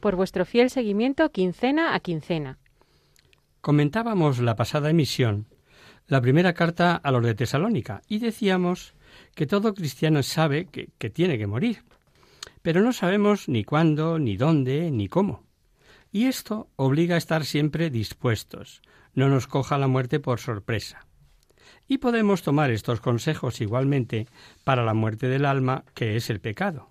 por vuestro fiel seguimiento quincena a quincena. comentábamos la pasada emisión la primera carta a los de Tesalónica y decíamos que todo cristiano sabe que, que tiene que morir, pero no sabemos ni cuándo, ni dónde, ni cómo. Y esto obliga a estar siempre dispuestos, no nos coja la muerte por sorpresa. Y podemos tomar estos consejos igualmente para la muerte del alma, que es el pecado.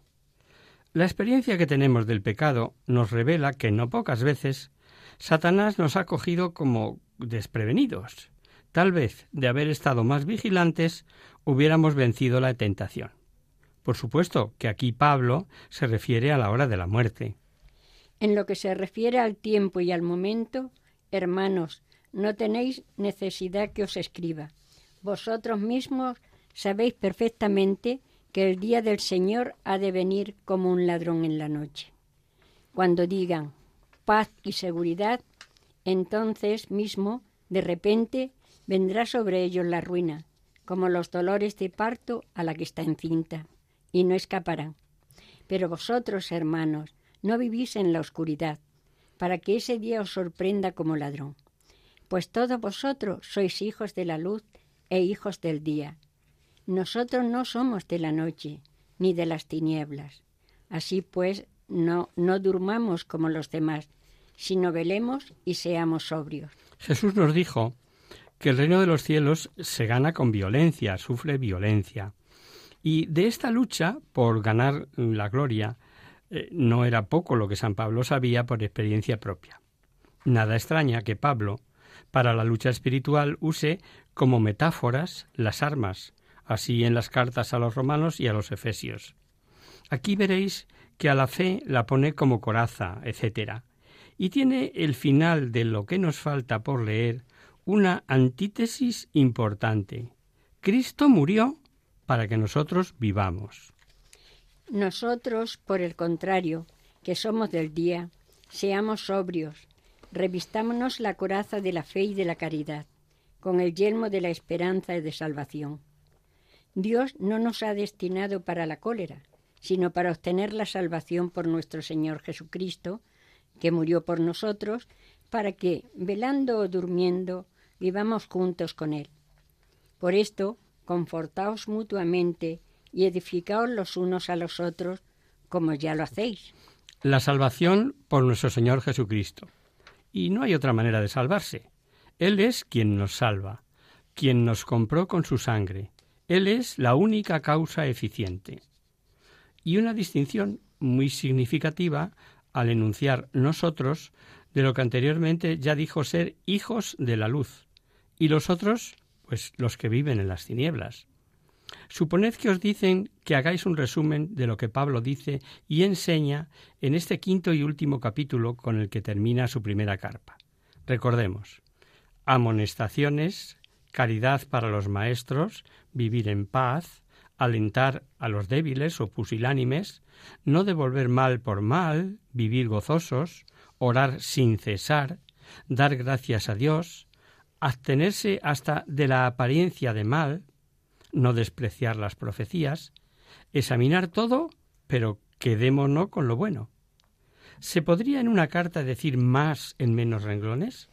La experiencia que tenemos del pecado nos revela que no pocas veces Satanás nos ha cogido como desprevenidos. Tal vez, de haber estado más vigilantes, hubiéramos vencido la tentación. Por supuesto que aquí Pablo se refiere a la hora de la muerte. en lo que se refiere al tiempo y al momento, hermanos, no tenéis necesidad que os escriba. Vosotros mismos sabéis perfectamente que el día del Señor ha de venir como un ladrón en la noche. Cuando digan paz y seguridad, entonces mismo, de repente, vendrá sobre ellos la ruina, como los dolores de parto a la que está encinta, y no escaparán. Pero vosotros, hermanos, no vivís en la oscuridad, para que ese día os sorprenda como ladrón. Pues todos vosotros sois hijos de la luz e hijos del día. Nosotros no somos de la noche, ni de las tinieblas. Así pues, no, no durmamos como los demás, sino velemos y seamos sobrios. Jesús nos dijo que el reino de los cielos se gana con violencia, sufre violencia. Y de esta lucha por ganar la gloria eh, no era poco lo que San Pablo sabía por experiencia propia. Nada extraña que Pablo, para la lucha espiritual, use como metáforas las armas, así en las cartas a los romanos y a los efesios. Aquí veréis que a la fe la pone como coraza, etc. Y tiene el final de lo que nos falta por leer una antítesis importante. Cristo murió para que nosotros vivamos. Nosotros, por el contrario, que somos del día, seamos sobrios, revistámonos la coraza de la fe y de la caridad, con el yelmo de la esperanza y de salvación. Dios no nos ha destinado para la cólera, sino para obtener la salvación por nuestro Señor Jesucristo, que murió por nosotros, para que, velando o durmiendo, vivamos juntos con Él. Por esto, confortaos mutuamente y edificaos los unos a los otros, como ya lo hacéis. La salvación por nuestro Señor Jesucristo. Y no hay otra manera de salvarse. Él es quien nos salva, quien nos compró con su sangre. Él es la única causa eficiente. Y una distinción muy significativa al enunciar nosotros de lo que anteriormente ya dijo ser hijos de la luz, y los otros, pues los que viven en las tinieblas. Suponed que os dicen que hagáis un resumen de lo que Pablo dice y enseña en este quinto y último capítulo con el que termina su primera carpa. Recordemos, amonestaciones, caridad para los maestros, vivir en paz, alentar a los débiles o pusilánimes, no devolver mal por mal, vivir gozosos, orar sin cesar, dar gracias a Dios, abstenerse hasta de la apariencia de mal, no despreciar las profecías, examinar todo, pero quedémonos con lo bueno. ¿Se podría en una carta decir más en menos renglones?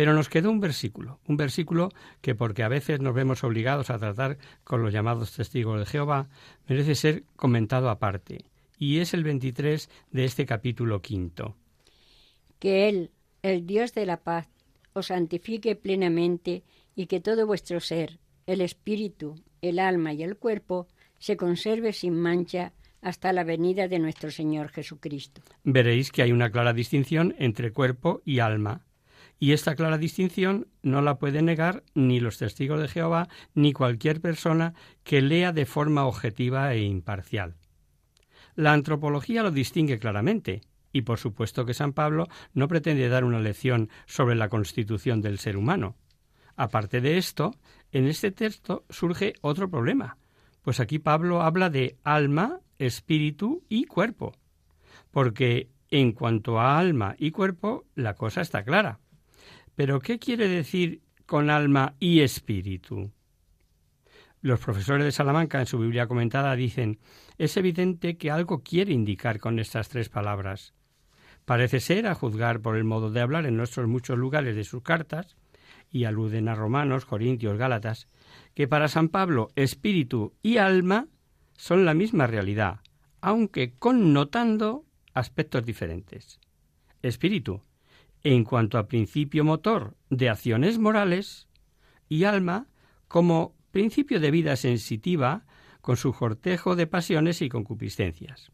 Pero nos quedó un versículo, un versículo que porque a veces nos vemos obligados a tratar con los llamados testigos de Jehová, merece ser comentado aparte, y es el 23 de este capítulo quinto. Que Él, el Dios de la paz, os santifique plenamente y que todo vuestro ser, el espíritu, el alma y el cuerpo, se conserve sin mancha hasta la venida de nuestro Señor Jesucristo. Veréis que hay una clara distinción entre cuerpo y alma, y esta clara distinción no la puede negar ni los testigos de Jehová ni cualquier persona que lea de forma objetiva e imparcial. La antropología lo distingue claramente, y por supuesto que San Pablo no pretende dar una lección sobre la constitución del ser humano. Aparte de esto, en este texto surge otro problema, pues aquí Pablo habla de alma, espíritu y cuerpo, porque en cuanto a alma y cuerpo la cosa está clara. Pero ¿qué quiere decir con alma y espíritu? Los profesores de Salamanca en su Biblia comentada dicen es evidente que algo quiere indicar con estas tres palabras. Parece ser, a juzgar por el modo de hablar en nuestros muchos lugares de sus cartas, y aluden a Romanos, Corintios, Gálatas, que para San Pablo espíritu y alma son la misma realidad, aunque connotando aspectos diferentes. Espíritu, en cuanto a principio motor de acciones morales, y alma como principio de vida sensitiva con su cortejo de pasiones y concupiscencias.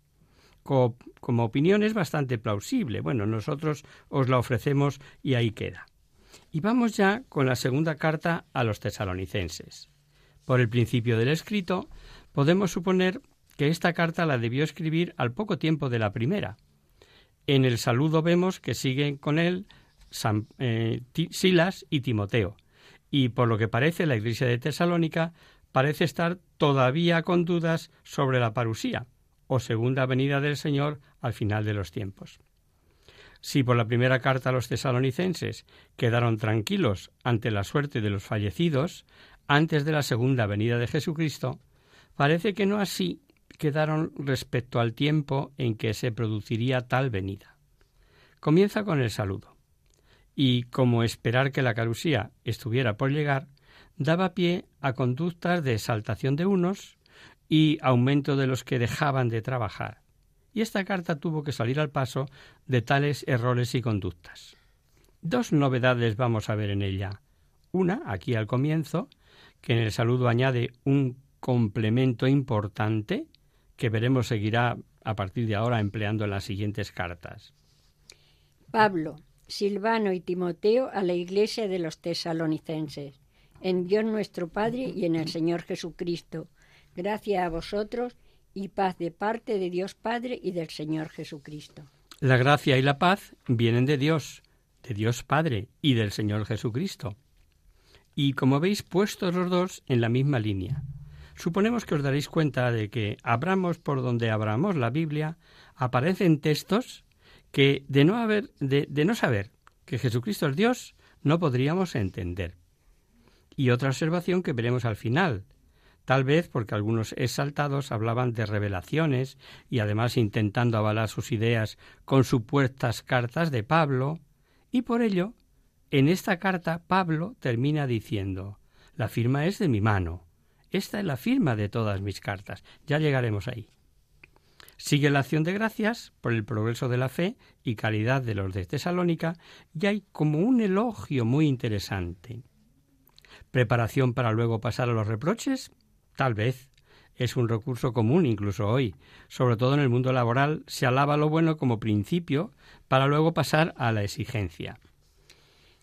Como, opinión es bastante plausible. Bueno, nosotros os la ofrecemos y ahí queda. Y vamos ya con la segunda carta a los tesalonicenses. Por el principio del escrito, podemos suponer que esta carta la debió escribir al poco tiempo de la primera, en el saludo vemos que siguen con él eh, Silas y Timoteo. Y por lo que parece, la iglesia de Tesalónica parece estar todavía con dudas sobre la parusía, o segunda venida del Señor al final de los tiempos. Si por la primera carta a los tesalonicenses quedaron tranquilos ante la suerte de los fallecidos antes de la segunda venida de Jesucristo, parece que no así quedaron respecto al tiempo en que se produciría tal venida. Comienza con el saludo, y como esperar que la carusía estuviera por llegar, daba pie a conductas de exaltación de unos y aumento de los que dejaban de trabajar, y esta carta tuvo que salir al paso de tales errores y conductas. Dos novedades vamos a ver en ella. Una, aquí al comienzo, que en el saludo añade un complemento importante que veremos seguirá a partir de ahora empleando en las siguientes cartas. Pablo, Silvano y Timoteo a la iglesia de los tesalonicenses. En Dios nuestro Padre y en el Señor Jesucristo. Gracias a vosotros y paz de parte de Dios Padre y del Señor Jesucristo. La gracia y la paz vienen de Dios, de Dios Padre y del Señor Jesucristo. Y como veis puestos los dos en la misma línea. Suponemos que os daréis cuenta de que abramos por donde abramos la Biblia, aparecen textos que de no haber, de, de no saber que Jesucristo es Dios, no podríamos entender. Y otra observación que veremos al final, tal vez porque algunos exaltados hablaban de revelaciones y además intentando avalar sus ideas con supuestas cartas de Pablo, y por ello, en esta carta Pablo termina diciendo, la firma es de mi mano, esta es la firma de todas mis cartas. Ya llegaremos ahí. Sigue la acción de gracias por el progreso de la fe y calidad de los de Tesalónica y hay como un elogio muy interesante. ¿Preparación para luego pasar a los reproches? Tal vez. Es un recurso común incluso hoy. Sobre todo en el mundo laboral se alaba lo bueno como principio para luego pasar a la exigencia.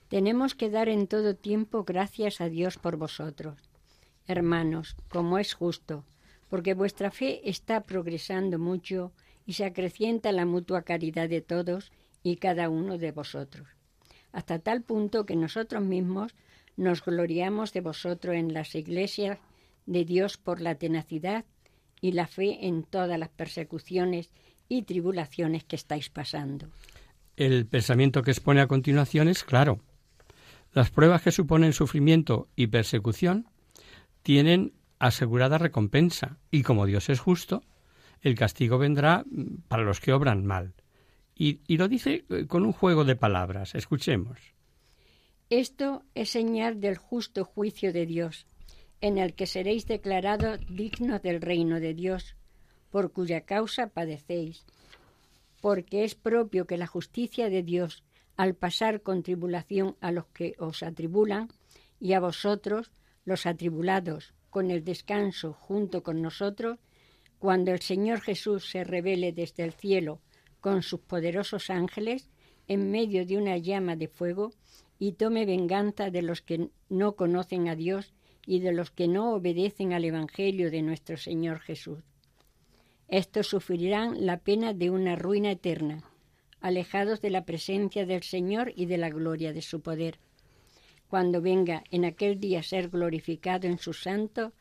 Tenemos que dar en todo tiempo gracias a Dios por vosotros hermanos, como es justo, porque vuestra fe está progresando mucho y se acrecienta la mutua caridad de todos y cada uno de vosotros, hasta tal punto que nosotros mismos nos gloriamos de vosotros en las iglesias de Dios por la tenacidad y la fe en todas las persecuciones y tribulaciones que estáis pasando. El pensamiento que expone a continuación es claro. Las pruebas que suponen sufrimiento y persecución tienen asegurada recompensa, y como Dios es justo, el castigo vendrá para los que obran mal. Y, y lo dice eh, con un juego de palabras. Escuchemos. Esto es señal del justo juicio de Dios, en el que seréis declarados dignos del reino de Dios, por cuya causa padecéis, porque es propio que la justicia de Dios, al pasar con tribulación a los que os atribulan, y a vosotros, los atribulados, con el descanso junto con nosotros, cuando el Señor Jesús se revele desde el cielo con sus poderosos ángeles en medio de una llama de fuego y tome venganza de los que no conocen a Dios y de los que no obedecen al Evangelio de nuestro Señor Jesús. Estos sufrirán la pena de una ruina eterna, alejados de la presencia del Señor y de la gloria de su poder, cuando venga en aquel día ser glorificado en sus santos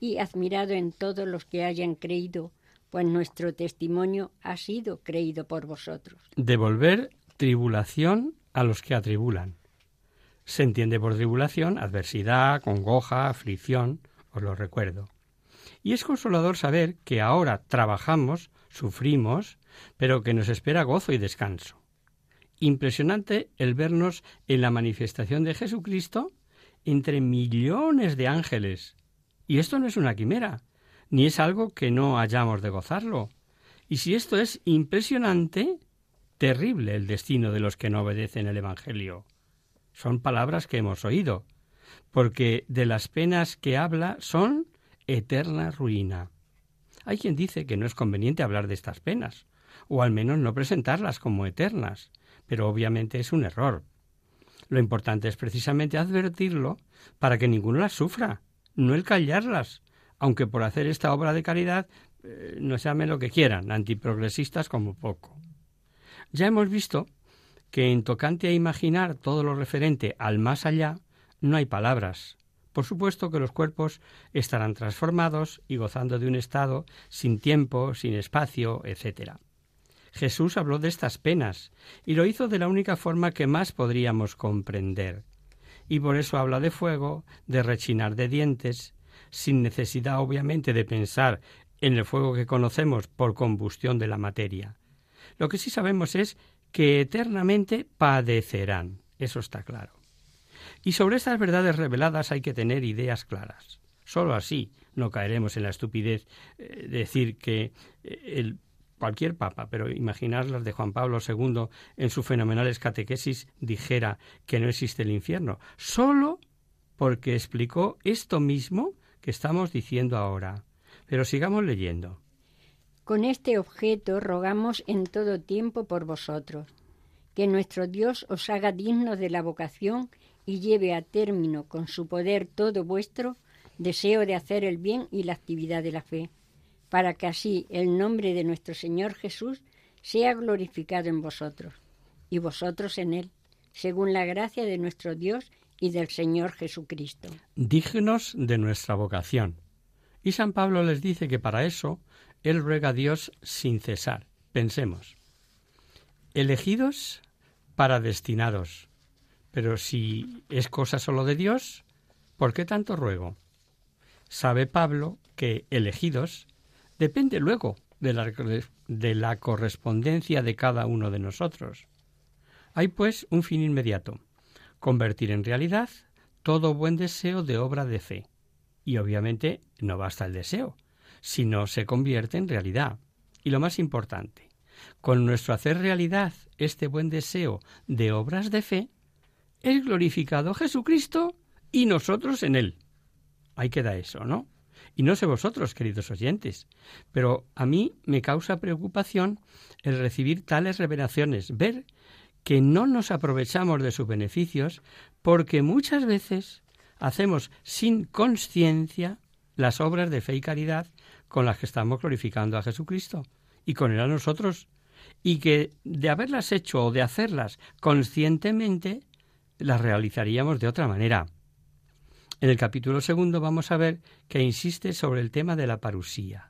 y admirado en todos los que hayan creído, pues nuestro testimonio ha sido creído por vosotros. Devolver tribulación a los que atribulan. Se entiende por tribulación adversidad, congoja, aflicción, os lo recuerdo. Y es consolador saber que ahora trabajamos, sufrimos, pero que nos espera gozo y descanso. Impresionante el vernos en la manifestación de Jesucristo entre millones de ángeles. Y esto no es una quimera, ni es algo que no hayamos de gozarlo. Y si esto es impresionante, terrible el destino de los que no obedecen el Evangelio. Son palabras que hemos oído, porque de las penas que habla son eterna ruina. Hay quien dice que no es conveniente hablar de estas penas, o al menos no presentarlas como eternas, pero obviamente es un error. Lo importante es precisamente advertirlo para que ninguno las sufra, no el callarlas, aunque por hacer esta obra de caridad eh, no se llame lo que quieran, antiprogresistas como poco. Ya hemos visto que en tocante a imaginar todo lo referente al más allá, no hay palabras, por supuesto que los cuerpos estarán transformados y gozando de un estado sin tiempo, sin espacio, etc. Jesús habló de estas penas y lo hizo de la única forma que más podríamos comprender. Y por eso habla de fuego, de rechinar de dientes, sin necesidad obviamente de pensar en el fuego que conocemos por combustión de la materia. Lo que sí sabemos es que eternamente padecerán. Eso está claro. Y sobre estas verdades reveladas hay que tener ideas claras. Solo así no caeremos en la estupidez de eh, decir que eh, el, cualquier papa, pero imaginar las de Juan Pablo II en su fenomenales catequesis dijera que no existe el infierno, solo porque explicó esto mismo que estamos diciendo ahora. Pero sigamos leyendo. Con este objeto rogamos en todo tiempo por vosotros, que nuestro Dios os haga dignos de la vocación y lleve a término con su poder todo vuestro deseo de hacer el bien y la actividad de la fe, para que así el nombre de nuestro Señor Jesús sea glorificado en vosotros, y vosotros en Él, según la gracia de nuestro Dios y del Señor Jesucristo. Dignos de nuestra vocación. Y San Pablo les dice que para eso Él ruega a Dios sin cesar. Pensemos. Elegidos para destinados, pero si es cosa solo de Dios, ¿por qué tanto ruego? Sabe Pablo que elegidos depende luego de la, de la correspondencia de cada uno de nosotros. Hay pues un fin inmediato, convertir en realidad todo buen deseo de obra de fe. Y obviamente no basta el deseo, sino se convierte en realidad. Y lo más importante, con nuestro hacer realidad este buen deseo de obras de fe, es glorificado Jesucristo y nosotros en él. Ahí queda eso, ¿no? Y no sé vosotros, queridos oyentes, pero a mí me causa preocupación el recibir tales revelaciones, ver que no nos aprovechamos de sus beneficios porque muchas veces hacemos sin conciencia las obras de fe y caridad con las que estamos glorificando a Jesucristo y con él a nosotros, y que de haberlas hecho o de hacerlas conscientemente las realizaríamos de otra manera. En el capítulo segundo vamos a ver que insiste sobre el tema de la parusía.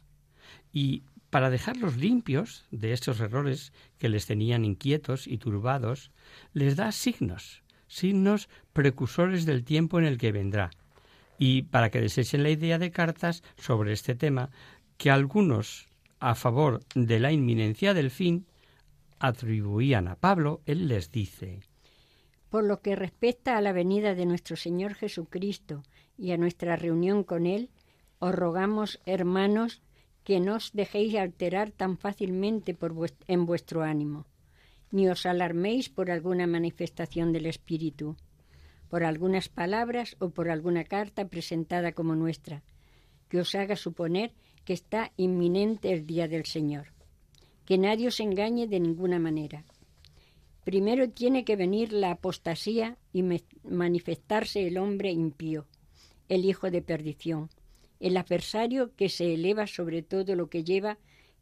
Y para dejarlos limpios de esos errores que les tenían inquietos y turbados, les da signos, signos precursores del tiempo en el que vendrá. Y para que desechen la idea de cartas sobre este tema, que algunos, a favor de la inminencia del fin, atribuían a Pablo, él les dice Por lo que respecta a la venida de nuestro Señor Jesucristo y a nuestra reunión con Él, os rogamos, hermanos, que no os dejéis alterar tan fácilmente en vuestro ánimo, ni os alarméis por alguna manifestación del Espíritu, por algunas palabras o por alguna carta presentada como nuestra, que os haga suponer que está inminente el día del Señor. Que nadie os engañe de ninguna manera. Primero tiene que venir la apostasía y manifestarse el hombre impío, el hijo de perdición, el adversario que se eleva sobre todo lo que lleva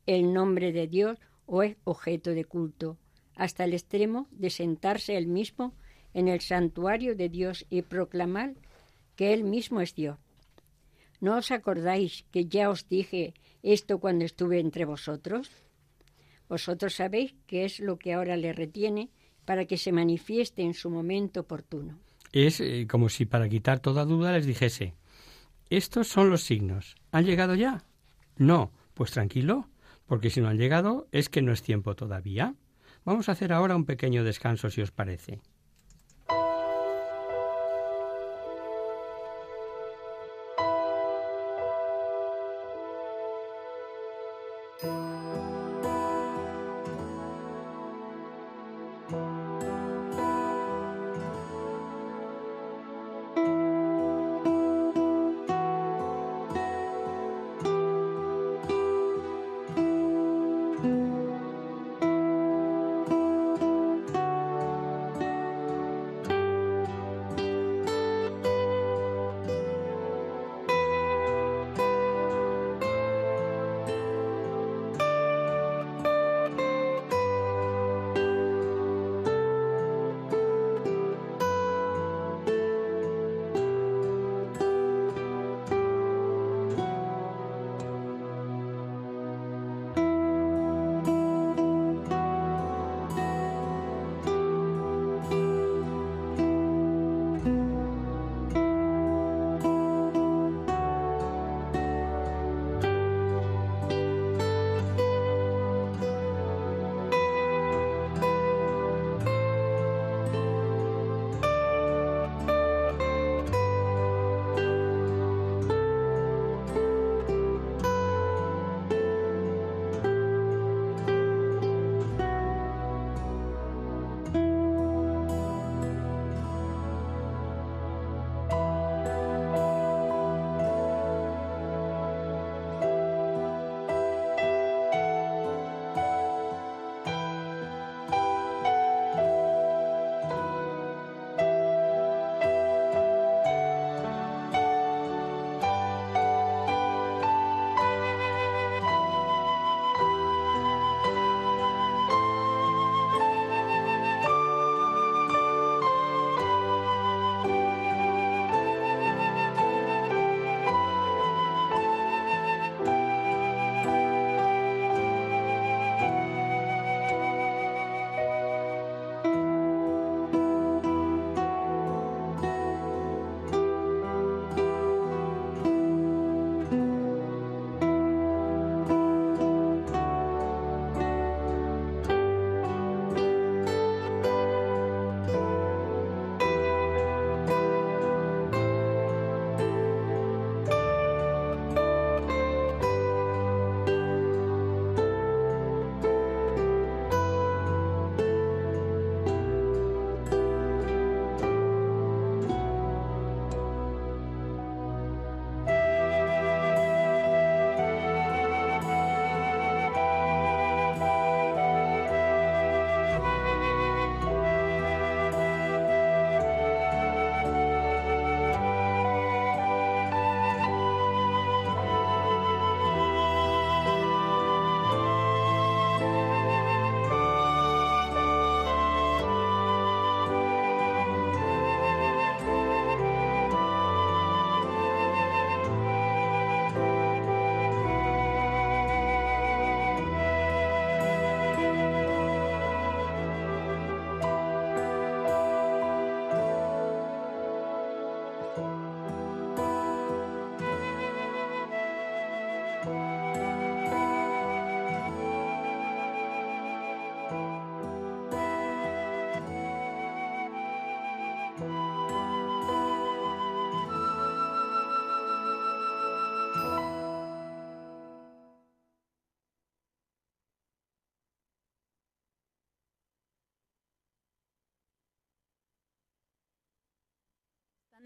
el nombre de Dios o es objeto de culto, hasta el extremo de sentarse él mismo en el santuario de Dios y proclamar que él mismo es Dios. ¿No os acordáis que ya os dije esto cuando estuve entre vosotros? Vosotros sabéis qué es lo que ahora le retiene para que se manifieste en su momento oportuno. Es eh, como si para quitar toda duda les dijese, estos son los signos. ¿Han llegado ya? No, pues tranquilo, porque si no han llegado es que no es tiempo todavía. Vamos a hacer ahora un pequeño descanso si os parece.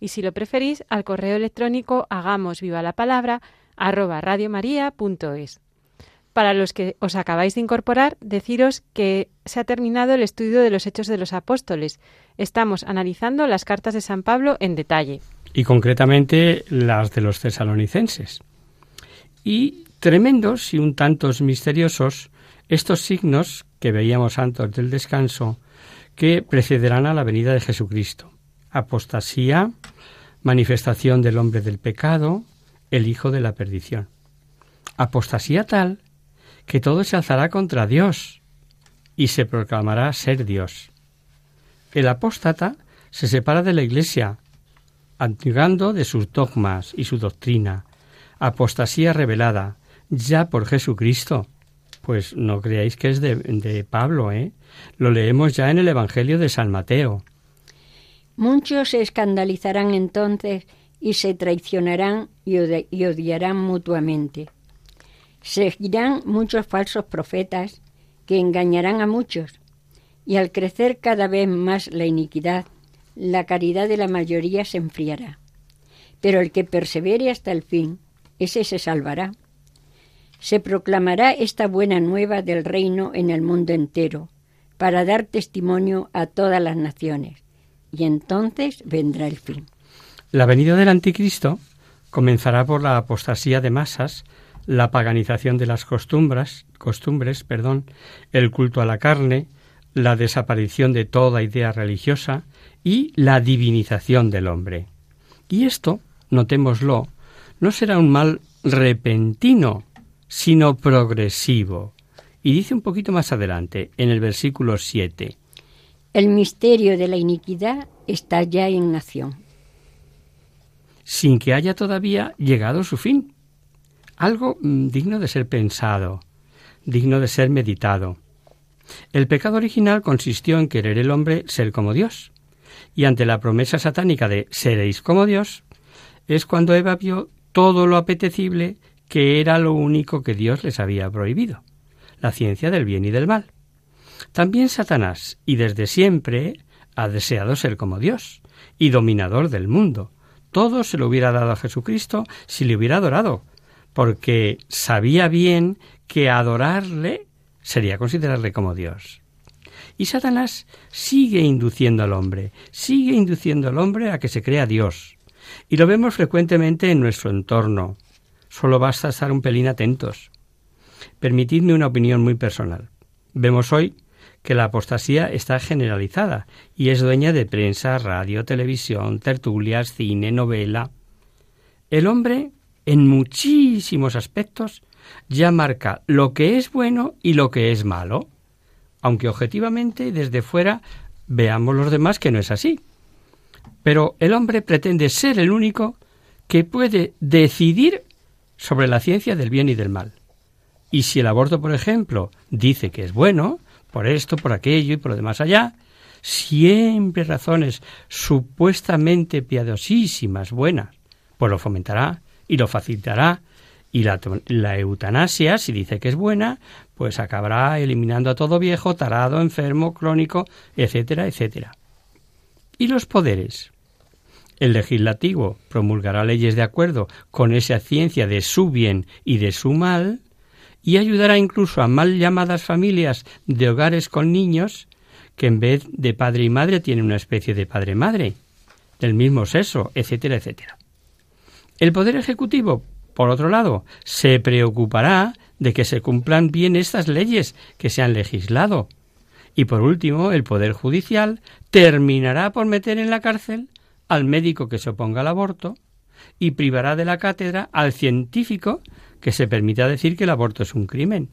Y si lo preferís, al correo electrónico hagamos viva la palabra arroba radiomaria.es. Para los que os acabáis de incorporar, deciros que se ha terminado el estudio de los Hechos de los Apóstoles. Estamos analizando las cartas de San Pablo en detalle. Y concretamente las de los tesalonicenses. Y tremendos y un tantos misteriosos estos signos que veíamos antes del descanso que precederán a la venida de Jesucristo. Apostasía, manifestación del hombre del pecado, el hijo de la perdición. Apostasía tal que todo se alzará contra Dios y se proclamará ser Dios. El apóstata se separa de la Iglesia, antigando de sus dogmas y su doctrina. Apostasía revelada, ya por Jesucristo. Pues no creáis que es de, de Pablo, ¿eh? Lo leemos ya en el Evangelio de San Mateo. Muchos se escandalizarán entonces y se traicionarán y, odiarán mutuamente. Seguirán muchos falsos profetas que engañarán a muchos, y al crecer cada vez más la iniquidad, la caridad de la mayoría se enfriará. Pero el que persevere hasta el fin, ese se salvará. Se proclamará esta buena nueva del reino en el mundo entero, para dar testimonio a todas las naciones, y entonces vendrá el fin. La venida del anticristo comenzará por la apostasía de masas, la paganización de las costumbres, costumbres, perdón, el culto a la carne, la desaparición de toda idea religiosa y la divinización del hombre. Y esto, notémoslo, no será un mal repentino, sino progresivo. Y dice un poquito más adelante, en el versículo 7. El misterio de la iniquidad está ya en acción sin que haya todavía llegado su fin. Algo mm, digno de ser pensado, digno de ser meditado. El pecado original consistió en querer el hombre ser como Dios, y ante la promesa satánica de seréis como Dios, es cuando Eva vio todo lo apetecible que era lo único que Dios les había prohibido, la ciencia del bien y del mal. También Satanás, y desde siempre, ha deseado ser como Dios, y dominador del mundo, todo se lo hubiera dado a Jesucristo si le hubiera adorado, porque sabía bien que adorarle sería considerarle como Dios. Y Satanás sigue induciendo al hombre, sigue induciendo al hombre a que se crea Dios. Y lo vemos frecuentemente en nuestro entorno. Solo basta estar un pelín atentos. Permitidme una opinión muy personal. Vemos hoy que la apostasía está generalizada y es dueña de prensa, radio, televisión, tertulias, cine, novela. El hombre, en muchísimos aspectos, ya marca lo que es bueno y lo que es malo, aunque objetivamente desde fuera veamos los demás que no es así. Pero el hombre pretende ser el único que puede decidir sobre la ciencia del bien y del mal. Y si el aborto, por ejemplo, dice que es bueno, por esto, por aquello y por lo demás allá, siempre razones supuestamente piadosísimas, buenas, pues lo fomentará y lo facilitará. Y la, la, eutanasia, si dice que es buena, pues acabará eliminando a todo viejo, tarado, enfermo, crónico, etcétera, etcétera. ¿Y los poderes? El legislativo promulgará leyes de acuerdo con esa ciencia de su bien y de su mal, y ayudará incluso a mal llamadas familias de hogares con niños que en vez de padre y madre tienen una especie de padre-madre del mismo sexo, etcétera, etcétera. El Poder Ejecutivo, por otro lado, se preocupará de que se cumplan bien estas leyes que se han legislado. Y por último, el Poder Judicial terminará por meter en la cárcel al médico que se oponga al aborto y privará de la cátedra al científico que se permita decir que el aborto es un crimen.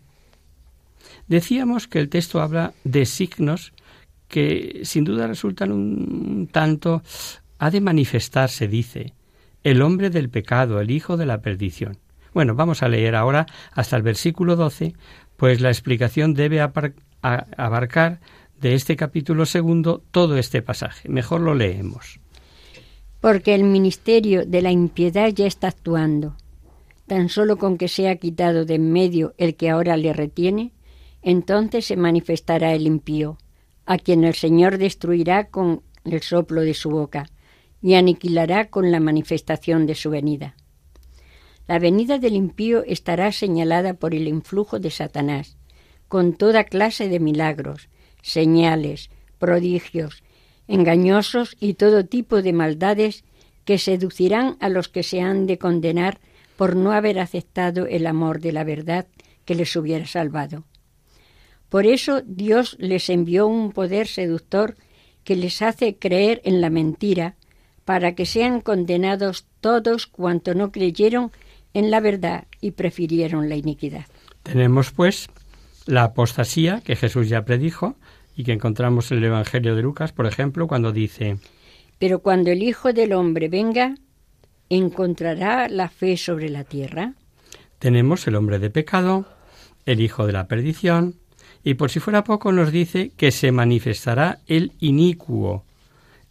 Decíamos que el texto habla de signos que sin duda resultan un tanto ha de manifestarse, dice, el hombre del pecado, el hijo de la perdición. Bueno, vamos a leer ahora hasta el versículo 12, pues la explicación debe abarcar de este capítulo segundo todo este pasaje. Mejor lo leemos. Porque el ministerio de la impiedad ya está actuando. Tan solo con que sea quitado de en medio el que ahora le retiene, entonces se manifestará el impío, a quien el Señor destruirá con el soplo de su boca y aniquilará con la manifestación de su venida. La venida del impío estará señalada por el influjo de Satanás, con toda clase de milagros, señales, prodigios, engañosos y todo tipo de maldades que seducirán a los que se han de condenar por no haber aceptado el amor de la verdad que les hubiera salvado. Por eso Dios les envió un poder seductor que les hace creer en la mentira, para que sean condenados todos cuanto no creyeron en la verdad y prefirieron la iniquidad. Tenemos, pues, la apostasía que Jesús ya predijo y que encontramos en el Evangelio de Lucas, por ejemplo, cuando dice Pero cuando el Hijo del Hombre venga, ¿encontrará la fe sobre la tierra? Tenemos el hombre de pecado, el hijo de la perdición, y por si fuera poco nos dice que se manifestará el inicuo,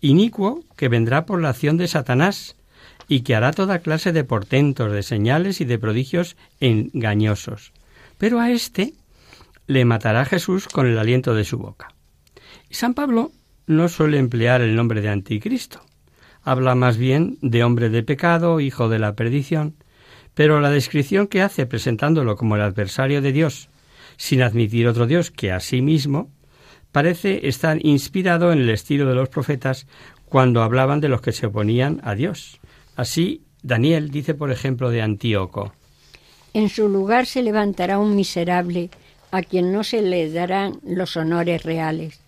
inicuo que vendrá por la acción de Satanás y que hará toda clase de portentos, de señales y de prodigios engañosos. Pero a éste le matará Jesús con el aliento de su boca. San Pablo no suele emplear el nombre de anticristo. Habla más bien de hombre de pecado, hijo de la perdición, pero la descripción que hace presentándolo como el adversario de Dios, sin admitir otro Dios que a sí mismo, parece estar inspirado en el estilo de los profetas cuando hablaban de los que se oponían a Dios. Así, Daniel dice, por ejemplo, de Antíoco. En su lugar se levantará un miserable a quien no se le darán los honores reales.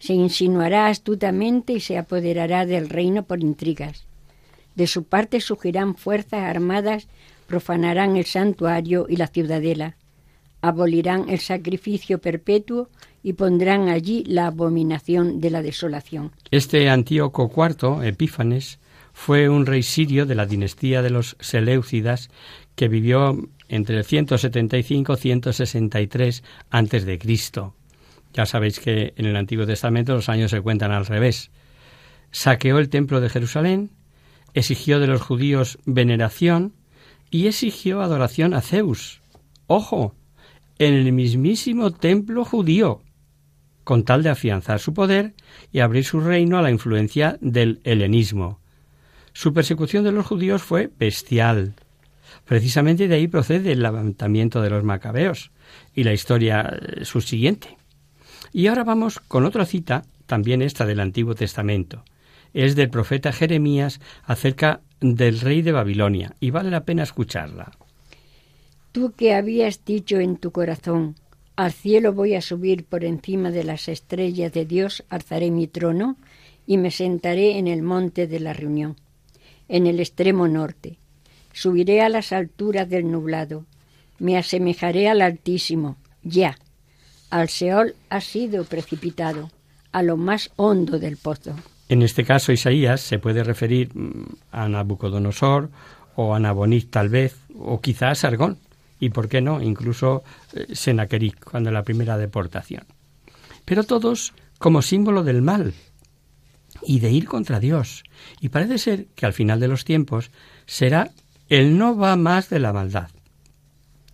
Se insinuará astutamente y se apoderará del reino por intrigas. De su parte surgirán fuerzas armadas, profanarán el santuario y la ciudadela, abolirán el sacrificio perpetuo y pondrán allí la abominación de la desolación. Este Antíoco IV, Epífanes, fue un rey sirio de la dinastía de los Seleucidas que vivió entre el 175 y 163 antes de Cristo. Ya sabéis que en el Antiguo Testamento los años se cuentan al revés. Saqueó el templo de Jerusalén, exigió de los judíos veneración y exigió adoración a Zeus. Ojo, en el mismísimo templo judío, con tal de afianzar su poder y abrir su reino a la influencia del helenismo. Su persecución de los judíos fue bestial, Precisamente de ahí procede el levantamiento de los macabeos y la historia eh, subsiguiente. Y ahora vamos con otra cita, también esta del Antiguo Testamento. Es del profeta Jeremías acerca del rey de Babilonia, y vale la pena escucharla. Tú que habías dicho en tu corazón, al cielo voy a subir por encima de las estrellas de Dios, alzaré mi trono y me sentaré en el monte de la reunión, en el extremo norte. Subiré a las alturas del nublado, me asemejaré al Altísimo, ya. Al Seol ha sido precipitado, a lo más hondo del pozo. En este caso, Isaías se puede referir mm, a Nabucodonosor o a Nabonid tal vez, o quizás a Sargón, y por qué no, incluso eh, Senaqueric, cuando la primera deportación. Pero todos como símbolo del mal y de ir contra Dios. Y parece ser que al final de los tiempos será el no va más de la maldad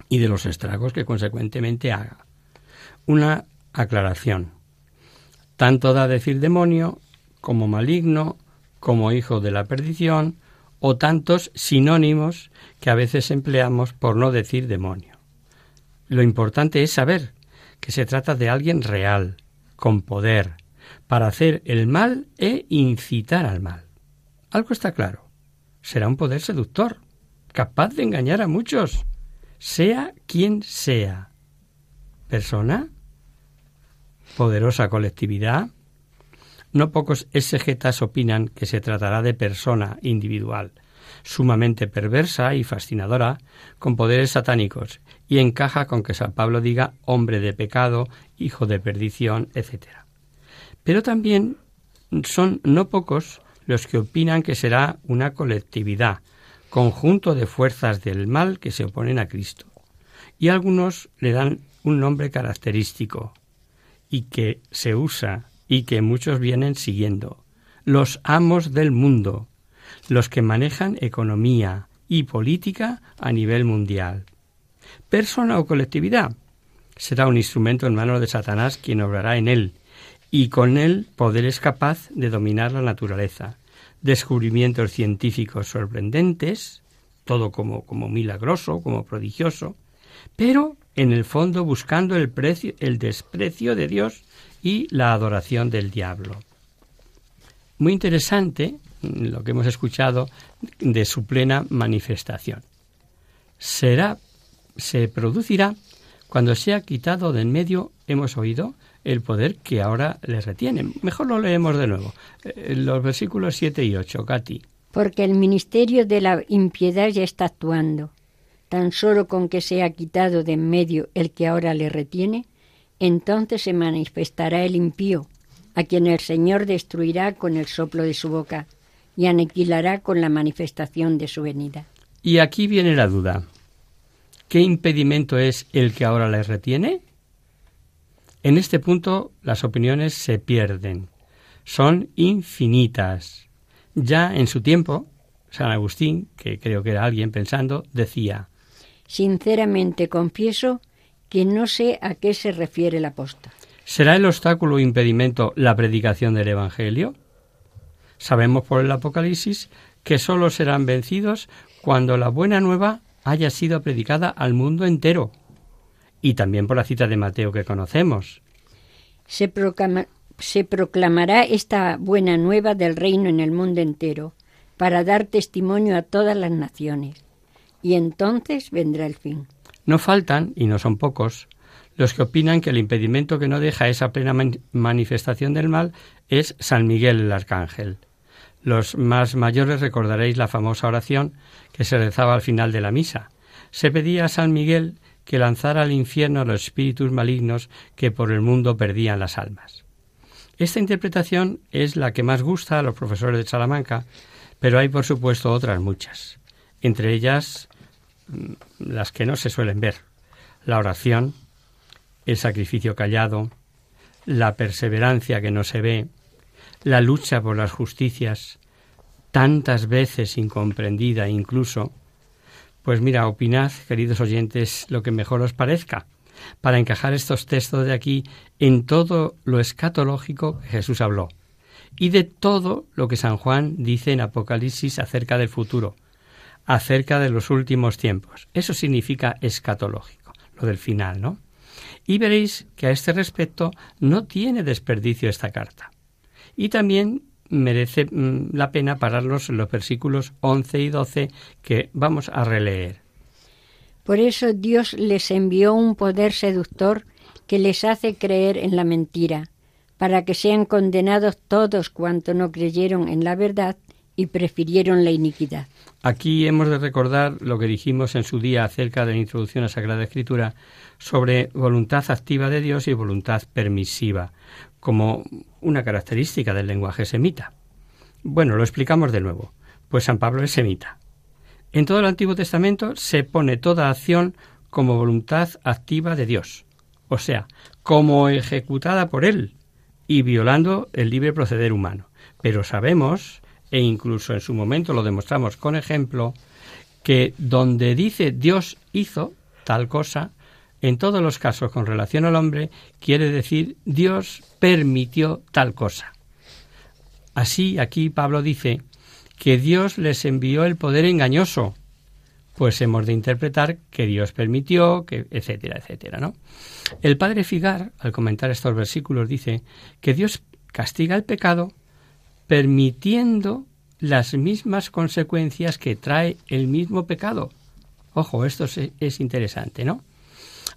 y de los estragos que consecuentemente haga. Una aclaración. Tanto da decir demonio como maligno, como hijo de la perdición, o tantos sinónimos que a veces empleamos por no decir demonio. Lo importante es saber que se trata de alguien real, con poder, para hacer el mal e incitar al mal. Algo está claro. Será un poder seductor, capaz de engañar a muchos, sea quien sea. Persona, poderosa colectividad. No pocos exegetas opinan que se tratará de persona individual, sumamente perversa y fascinadora, con poderes satánicos, y encaja con que San Pablo diga hombre de pecado, hijo de perdición, etc. Pero también son no pocos los que opinan que será una colectividad, conjunto de fuerzas del mal que se oponen a Cristo. Y algunos le dan un nombre característico y que se usa y que muchos vienen siguiendo. Los amos del mundo, los que manejan economía y política a nivel mundial. Persona o colectividad será un instrumento en manos de Satanás quien obrará en él, y con él poder es capaz de dominar la naturaleza. Descubrimientos científicos sorprendentes, todo como, como milagroso, como prodigioso, pero en el fondo buscando el, precio, el desprecio de Dios y la adoración del diablo. Muy interesante lo que hemos escuchado de su plena manifestación. Será, se producirá cuando sea quitado de en medio, hemos oído, el poder que ahora le retiene. Mejor lo leemos de nuevo. Eh, los versículos 7 y 8, Katy. Porque el ministerio de la impiedad ya está actuando tan solo con que sea quitado de en medio el que ahora le retiene, entonces se manifestará el impío, a quien el Señor destruirá con el soplo de su boca y aniquilará con la manifestación de su venida. Y aquí viene la duda. ¿Qué impedimento es el que ahora le retiene? En este punto las opiniones se pierden. Son infinitas. Ya en su tiempo, San Agustín, que creo que era alguien pensando, decía, Sinceramente confieso que no sé a qué se refiere el apóstol. ¿Será el obstáculo o impedimento la predicación del Evangelio? Sabemos por el Apocalipsis que sólo serán vencidos cuando la buena nueva haya sido predicada al mundo entero. Y también por la cita de Mateo que conocemos. Se, se proclamará esta buena nueva del reino en el mundo entero, para dar testimonio a todas las naciones y entonces vendrá el fin. No faltan, y no son pocos, los que opinan que el impedimento que no deja esa plena manifestación del mal es San Miguel el Arcángel. Los más mayores recordaréis la famosa oración que se rezaba al final de la misa. Se pedía a San Miguel que lanzara al infierno a los espíritus malignos que por el mundo perdían las almas. Esta interpretación es la que más gusta a los profesores de Salamanca, pero hay por supuesto otras muchas. Entre ellas las que no se suelen ver. La oración, el sacrificio callado, la perseverancia que no se ve, la lucha por las justicias, tantas veces incomprendida incluso, pues mira, opinad, queridos oyentes, lo que mejor os parezca, para encajar estos textos de aquí en todo lo escatológico que Jesús habló, y de todo lo que San Juan dice en Apocalipsis acerca del futuro, acerca de los últimos tiempos. Eso significa escatológico, lo del final, ¿no? Y veréis que a este respecto no tiene desperdicio esta carta. Y también merece mm, la pena pararnos en los versículos 11 y 12 que vamos a releer. Por eso Dios les envió un poder seductor que les hace creer en la mentira, para que sean condenados todos cuantos no creyeron en la verdad y prefirieron la iniquidad. Aquí hemos de recordar lo que dijimos en su día acerca de la introducción a Sagrada Escritura sobre voluntad activa de Dios y voluntad permisiva, como una característica del lenguaje semita. Bueno, lo explicamos de nuevo, pues San Pablo es semita. En todo el Antiguo Testamento se pone toda acción como voluntad activa de Dios, o sea, como ejecutada por Él y violando el libre proceder humano. Pero sabemos e incluso en su momento lo demostramos con ejemplo, que donde dice Dios hizo tal cosa, en todos los casos con relación al hombre, quiere decir Dios permitió tal cosa. Así aquí Pablo dice que Dios les envió el poder engañoso, pues hemos de interpretar que Dios permitió, que etcétera, etcétera, ¿no? El padre Figar, al comentar estos versículos, dice que Dios castiga el pecado permitiendo las mismas consecuencias que trae el mismo pecado. Ojo, esto es, interesante, ¿no?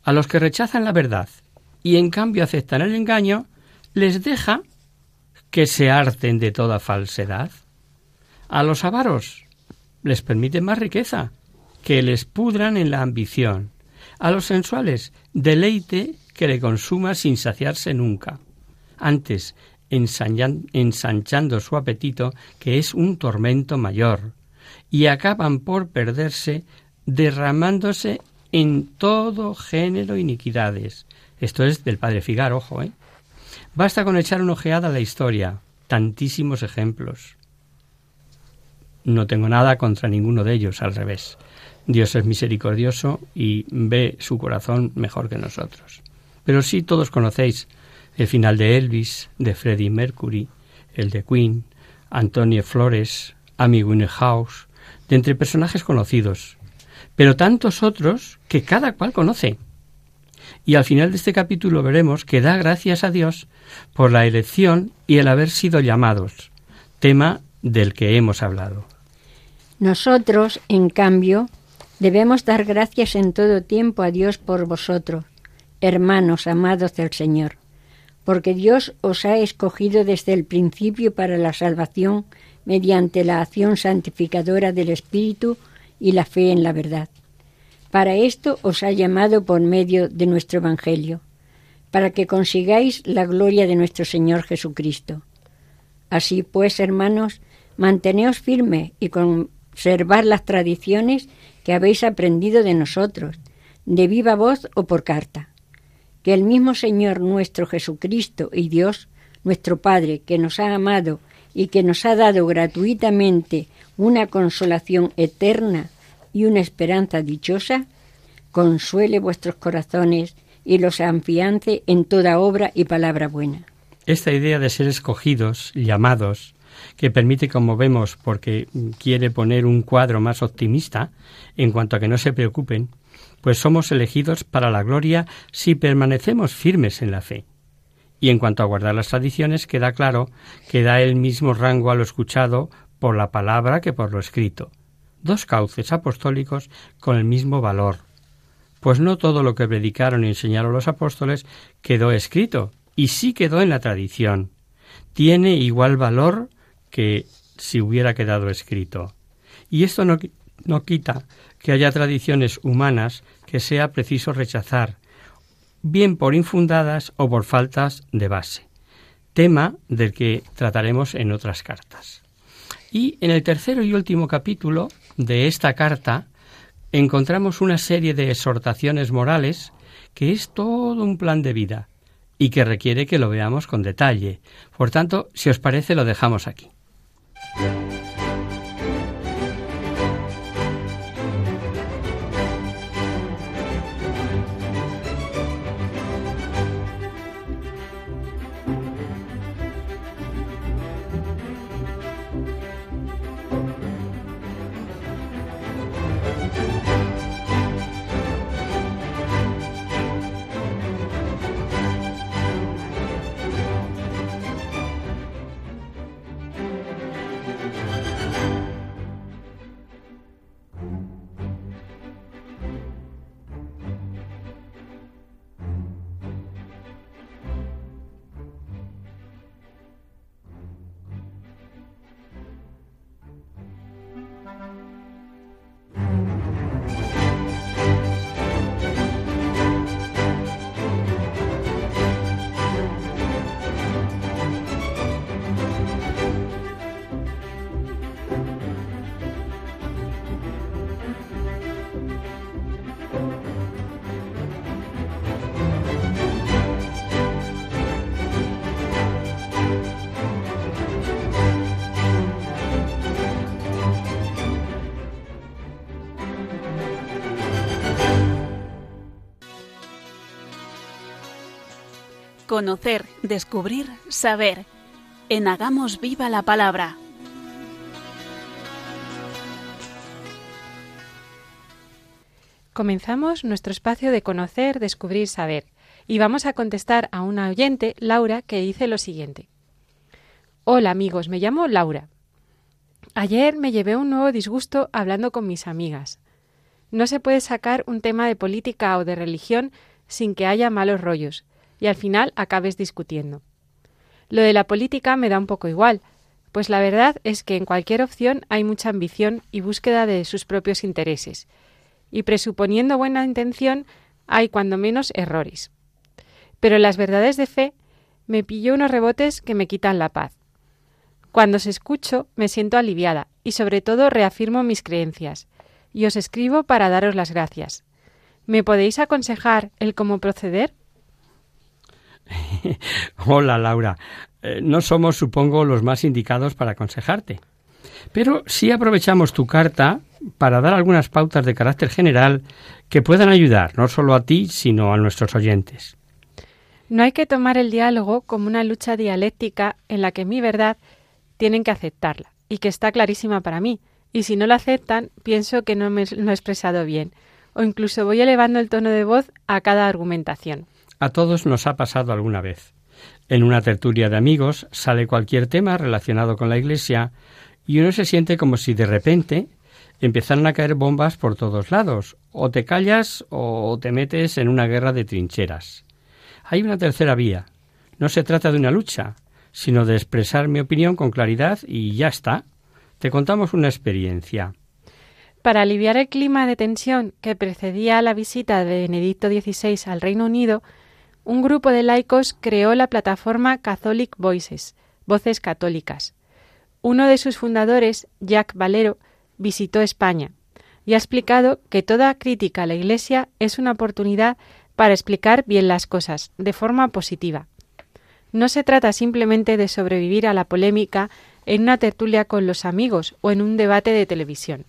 A los que rechazan la verdad y en cambio aceptan el engaño, les deja que se harten de toda falsedad. A los avaros les permite más riqueza, que les pudran en la ambición. A los sensuales, deleite que le consuma sin saciarse nunca. Antes, ensanchando su apetito, que es un tormento mayor, y acaban por perderse derramándose en todo género iniquidades. Esto es del padre Figar, ojo, ¿eh? Basta con echar una ojeada a la historia, tantísimos ejemplos. No tengo nada contra ninguno de ellos, al revés. Dios es misericordioso y ve su corazón mejor que nosotros. Pero sí todos conocéis el final de Elvis, de Freddie Mercury, el de Queen, Antonio Flores, Amy Winehouse, de entre personajes conocidos, pero tantos otros que cada cual conoce. Y al final de este capítulo veremos que da gracias a Dios por la elección y el haber sido llamados, tema del que hemos hablado. Nosotros, en cambio, debemos dar gracias en todo tiempo a Dios por vosotros, hermanos amados del Señor, porque Dios os ha escogido desde el principio para la salvación mediante la acción santificadora del Espíritu y la fe en la verdad. Para esto os ha llamado por medio de nuestro Evangelio, para que consigáis la gloria de nuestro Señor Jesucristo. Así pues, hermanos, manteneos firmes y conservad las tradiciones que habéis aprendido de nosotros, de viva voz o por carta. El mismo Señor nuestro Jesucristo y Dios, nuestro Padre, que nos ha amado y que nos ha dado gratuitamente una consolación eterna y una esperanza dichosa, consuele vuestros corazones y los afiance en toda obra y palabra buena. Esta idea de ser escogidos, llamados, que permite, como vemos, porque quiere poner un cuadro más optimista en cuanto a que no se preocupen, pues somos elegidos para la gloria si permanecemos firmes en la fe. Y en cuanto a guardar las tradiciones, queda claro que da el mismo rango a lo escuchado por la palabra que por lo escrito. Dos cauces apostólicos con el mismo valor. Pues no todo lo que predicaron y enseñaron los apóstoles quedó escrito, y sí quedó en la tradición. Tiene igual valor que si hubiera quedado escrito. Y esto no, no quita que haya tradiciones humanas que sea preciso rechazar, bien por infundadas o por faltas de base, tema del que trataremos en otras cartas. Y en el tercero y último capítulo de esta carta encontramos una serie de exhortaciones morales que es todo un plan de vida y que requiere que lo veamos con detalle. Por tanto, si os parece, lo dejamos aquí. Conocer, descubrir, saber. En Hagamos Viva la Palabra. Comenzamos nuestro espacio de conocer, descubrir, saber. Y vamos a contestar a una oyente, Laura, que dice lo siguiente. Hola amigos, me llamo Laura. Ayer me llevé un nuevo disgusto hablando con mis amigas. No se puede sacar un tema de política o de religión sin que haya malos rollos, y al final acabes discutiendo. Lo de la política me da un poco igual, pues la verdad es que en cualquier opción hay mucha ambición y búsqueda de sus propios intereses, y presuponiendo buena intención hay cuando menos errores. Pero las verdades de fe me pillo unos rebotes que me quitan la paz. Cuando os escucho, me siento aliviada y sobre todo reafirmo mis creencias. Y os escribo para daros las gracias. ¿Me podéis aconsejar el cómo proceder? Hola, Laura. Eh, no somos, supongo, los más indicados para aconsejarte. Pero sí aprovechamos tu carta para dar algunas pautas de carácter general que puedan ayudar no solo a ti, sino a nuestros oyentes. No hay que tomar el diálogo como una lucha dialéctica en la que mi verdad tienen que aceptarla y que está clarísima para mí. Y si no la aceptan, pienso que no me lo he expresado bien, o incluso voy elevando el tono de voz a cada argumentación. A todos nos ha pasado alguna vez. En una tertulia de amigos sale cualquier tema relacionado con la Iglesia y uno se siente como si de repente empezaran a caer bombas por todos lados. O te callas o te metes en una guerra de trincheras. Hay una tercera vía. No se trata de una lucha, sino de expresar mi opinión con claridad y ya está. Te contamos una experiencia. Para aliviar el clima de tensión que precedía la visita de Benedicto XVI al Reino Unido, un grupo de laicos creó la plataforma Catholic Voices, Voces Católicas. Uno de sus fundadores, Jack Valero, visitó España y ha explicado que toda crítica a la Iglesia es una oportunidad para explicar bien las cosas, de forma positiva. No se trata simplemente de sobrevivir a la polémica en una tertulia con los amigos o en un debate de televisión.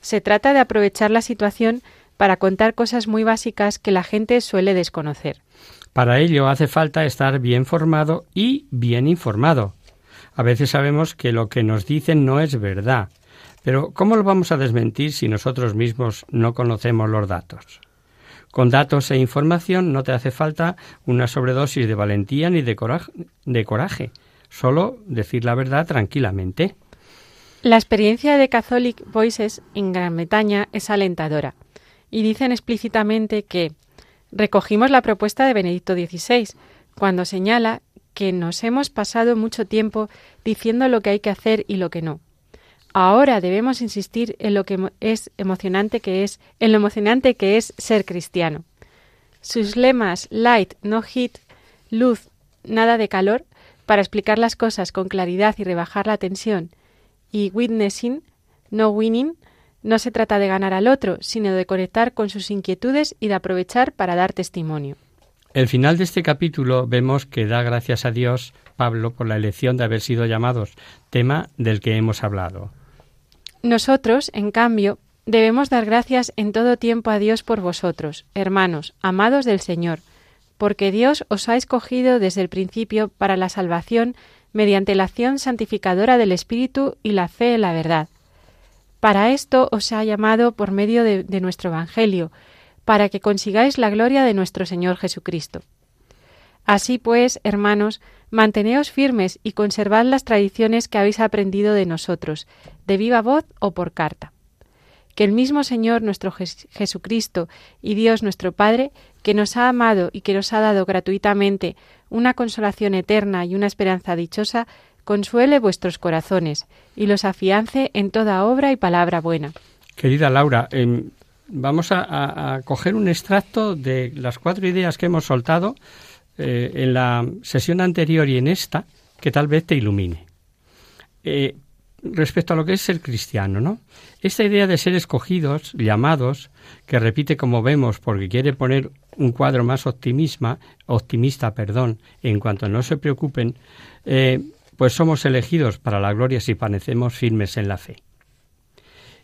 Se trata de aprovechar la situación para contar cosas muy básicas que la gente suele desconocer. Para ello hace falta estar bien formado y bien informado. A veces sabemos que lo que nos dicen no es verdad, pero ¿cómo lo vamos a desmentir si nosotros mismos no conocemos los datos? Con datos e información no te hace falta una sobredosis de valentía ni de coraje, solo decir la verdad tranquilamente. La experiencia de Catholic Voices en Gran Bretaña es alentadora y dicen explícitamente que Recogimos la propuesta de Benedicto XVI, cuando señala que nos hemos pasado mucho tiempo diciendo lo que hay que hacer y lo que no. Ahora debemos insistir en lo que es emocionante que es, en lo emocionante que es ser cristiano. Sus lemas light, no heat, luz, nada de calor, para explicar las cosas con claridad y rebajar la tensión, y witnessing, no winning, no se trata de ganar al otro, sino de conectar con sus inquietudes y de aprovechar para dar testimonio. El final de este capítulo vemos que da gracias a Dios Pablo por la elección de haber sido llamados, tema del que hemos hablado. Nosotros, en cambio, debemos dar gracias en todo tiempo a Dios por vosotros, hermanos, amados del Señor, porque Dios os ha escogido desde el principio para la salvación mediante la acción santificadora del Espíritu y la fe en la verdad para esto os ha llamado por medio de, nuestro Evangelio, para que consigáis la gloria de nuestro Señor Jesucristo. Así pues, hermanos, manteneos firmes y conservad las tradiciones que habéis aprendido de nosotros, de viva voz o por carta. Que el mismo Señor nuestro Jesucristo y Dios nuestro Padre, que nos ha amado y que nos ha dado gratuitamente una consolación eterna y una esperanza dichosa, consuele vuestros corazones y los afiance en toda obra y palabra buena. Querida Laura, em, vamos a, coger un extracto de las cuatro ideas que hemos soltado eh, en la sesión anterior y en esta, que tal vez te ilumine. Eh, respecto a lo que es ser cristiano, ¿no? Esta idea de ser escogidos, llamados, que repite como vemos porque quiere poner un cuadro más optimista, optimista, perdón, en cuanto no se preocupen, eh, pues somos elegidos para la gloria si panecemos firmes en la fe.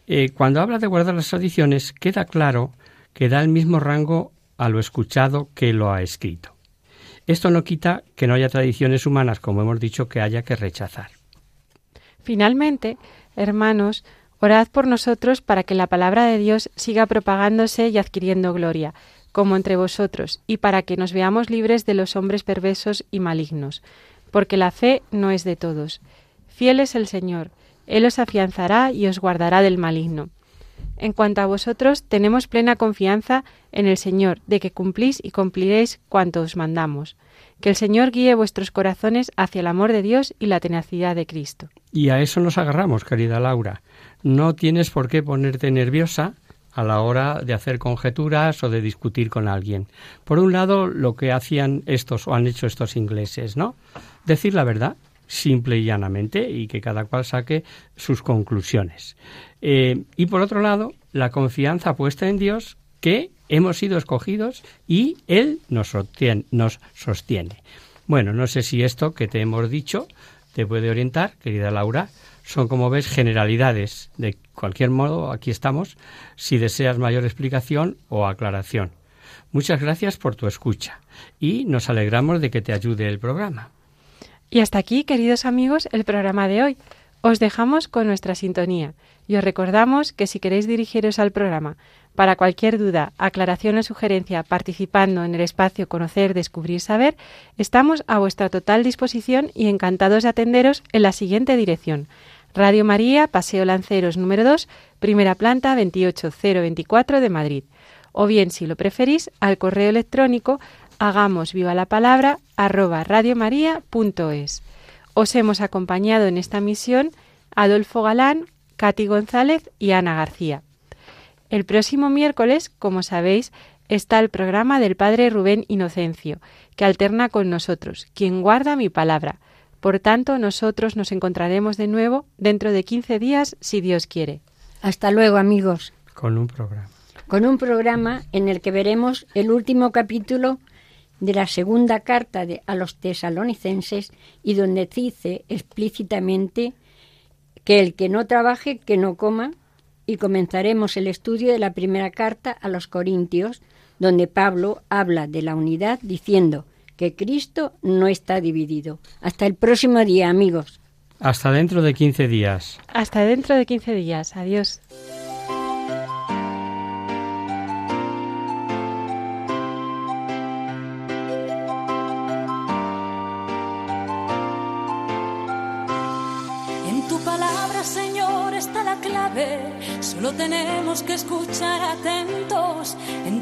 Eh, cuando habla de guardar las tradiciones, queda claro que da el mismo rango a lo escuchado que lo ha escrito. Esto no quita que no haya tradiciones humanas, como hemos dicho, que haya que rechazar. Finalmente, hermanos, orad por nosotros para que la palabra de Dios siga propagándose y adquiriendo gloria, como entre vosotros, y para que nos veamos libres de los hombres perversos y malignos porque la fe no es de todos. Fiel es el Señor, Él os afianzará y os guardará del maligno. En cuanto a vosotros, tenemos plena confianza en el Señor, de que cumplís y cumpliréis cuanto os mandamos. Que el Señor guíe vuestros corazones hacia el amor de Dios y la tenacidad de Cristo. Y a eso nos agarramos, querida Laura. No tienes por qué ponerte nerviosa, a la hora de hacer conjeturas o de discutir con alguien. Por un lado, lo que hacían estos o han hecho estos ingleses, ¿no? Decir la verdad, simple y llanamente, y que cada cual saque sus conclusiones. Eh, y por otro lado, la confianza puesta en Dios, que hemos sido escogidos y Él nos sostiene. Nos sostiene. Bueno, no sé si esto que te hemos dicho te puede orientar, querida Laura. Son, como ves, generalidades. De cualquier modo, aquí estamos si deseas mayor explicación o aclaración. Muchas gracias por tu escucha y nos alegramos de que te ayude el programa. Y hasta aquí, queridos amigos, el programa de hoy. Os dejamos con nuestra sintonía y os recordamos que si queréis dirigiros al programa para cualquier duda, aclaración o sugerencia participando en el espacio Conocer, Descubrir, Saber, estamos a vuestra total disposición y encantados de atenderos en la siguiente dirección. Radio María, Paseo Lanceros número 2, primera planta 28024 de Madrid. O bien, si lo preferís, al correo electrónico hagamos viva la palabra arroba radiomaria.es. Os hemos acompañado en esta misión Adolfo Galán, Katy González y Ana García. El próximo miércoles, como sabéis, está el programa del Padre Rubén Inocencio, que alterna con nosotros, quien guarda mi palabra. Por tanto, nosotros nos encontraremos de nuevo dentro de 15 días, si Dios quiere. Hasta luego, amigos. Con un programa. Con un programa en el que veremos el último capítulo de la segunda carta de, a los tesalonicenses y donde dice explícitamente que el que no trabaje, que no coma, y comenzaremos el estudio de la primera carta a los Corintios, donde Pablo habla de la unidad diciendo que Cristo no está dividido. Hasta el próximo día, amigos. Hasta dentro de 15 días. Hasta dentro de 15 días. Adiós. Solo tenemos que escuchar atentos. En tu